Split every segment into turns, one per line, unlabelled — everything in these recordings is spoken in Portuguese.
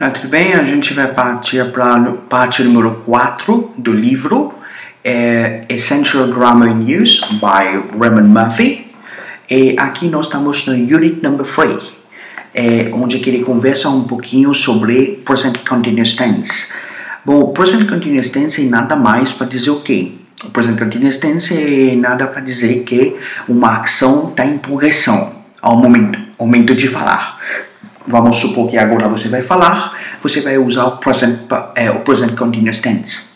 Ah, tudo bem? A gente vai partir para parte número 4 do livro é Essential Grammar in Use, by Raymond Murphy. E aqui nós estamos no Unit Number 3, é, onde ele conversa um pouquinho sobre Present Continuous Tense. Bom, Present Continuous Tense é nada mais para dizer o quê? O Present Continuous Tense é nada para dizer que uma ação está em progressão ao momento, momento de falar vamos supor que agora você vai falar, você vai usar o present, é, o present continuous tense.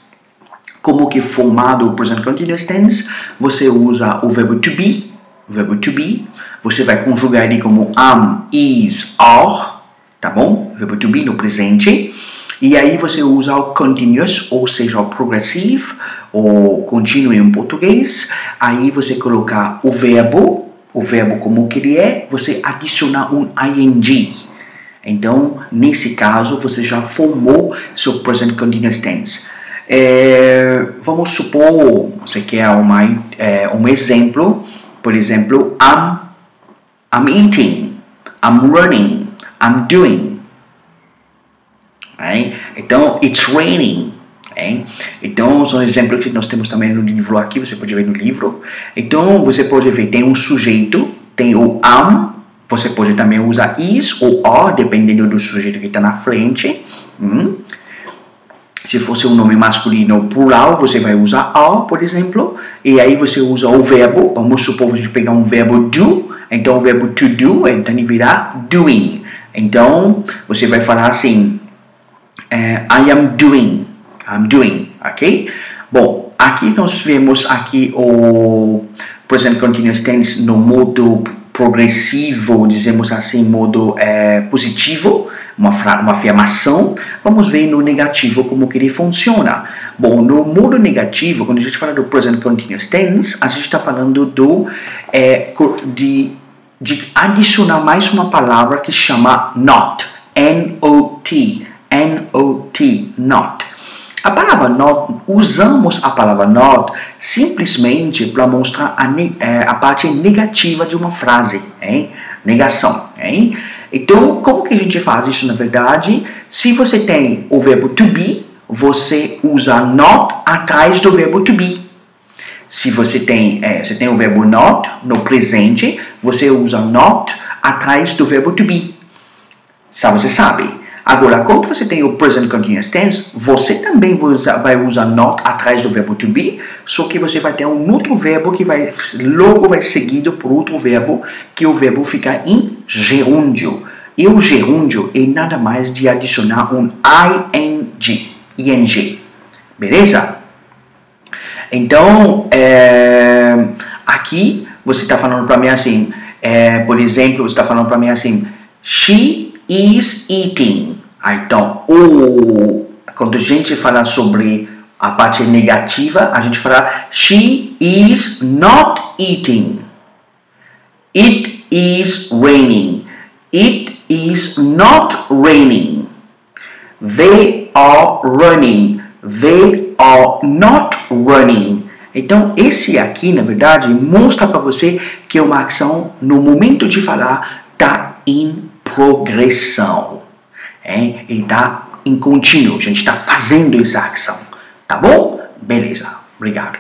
Como que formado o present continuous tense? Você usa o verbo to be, verbo to be, você vai conjugar ele como am, is, are, tá bom? O verbo to be no presente. E aí você usa o continuous, ou seja, o progressive, ou contínuo em português. Aí você colocar o verbo, o verbo como que ele é, você adicionar um ing. Então, nesse caso, você já formou seu present continuous tense. É, vamos supor, você quer uma, é, um exemplo, por exemplo, I'm, I'm eating, I'm running, I'm doing. Então, it's raining. Então, são exemplos que nós temos também no livro aqui, você pode ver no livro. Então, você pode ver, tem um sujeito, tem o am, você pode também usar is ou or, dependendo do sujeito que está na frente. Hum? Se fosse um nome masculino plural, você vai usar are, por exemplo. E aí você usa o verbo. Vamos supor você pegar um verbo do. Então o verbo to do, então ele virá doing. Então você vai falar assim: uh, I am doing. I'm doing, ok? Bom, aqui nós vemos aqui o present continuous tense no modo progressivo, dizemos assim, modo é, positivo, uma, uma afirmação, vamos ver no negativo como que ele funciona. Bom, no modo negativo, quando a gente fala do present continuous tense, a gente está falando do, é, de, de adicionar mais uma palavra que chama not, N-O-T, N-O-T, not. A palavra not, usamos a palavra not simplesmente para mostrar a, é, a, parte negativa de uma frase, hein? negação. Hein? Então, como que a gente faz isso na verdade? Se você tem o verbo to be, você usa not atrás do verbo to be. Se você tem, é, você tem o verbo not no presente, você usa not atrás do verbo to be. Sabe, você sabe. Agora, quando você tem o present continuous tense, você também vai usar, not atrás do verbo to be, só que você vai ter um outro verbo que vai logo vai seguido por outro verbo, que o verbo fica em gerúndio. E o gerúndio é nada mais de adicionar um ing, ing. Beleza? Então, é, aqui você está falando para mim assim, é, por exemplo, você está falando para mim assim, she is eating. Então, o, quando a gente fala sobre a parte negativa, a gente fala she is not eating. It is raining. It is not raining. They are running. They are not running. Então, esse aqui, na verdade, mostra para você que uma ação, no momento de falar, está em progressão. Hein? Ele está em contínuo, a gente está fazendo essa ação. Tá bom? Beleza, obrigado.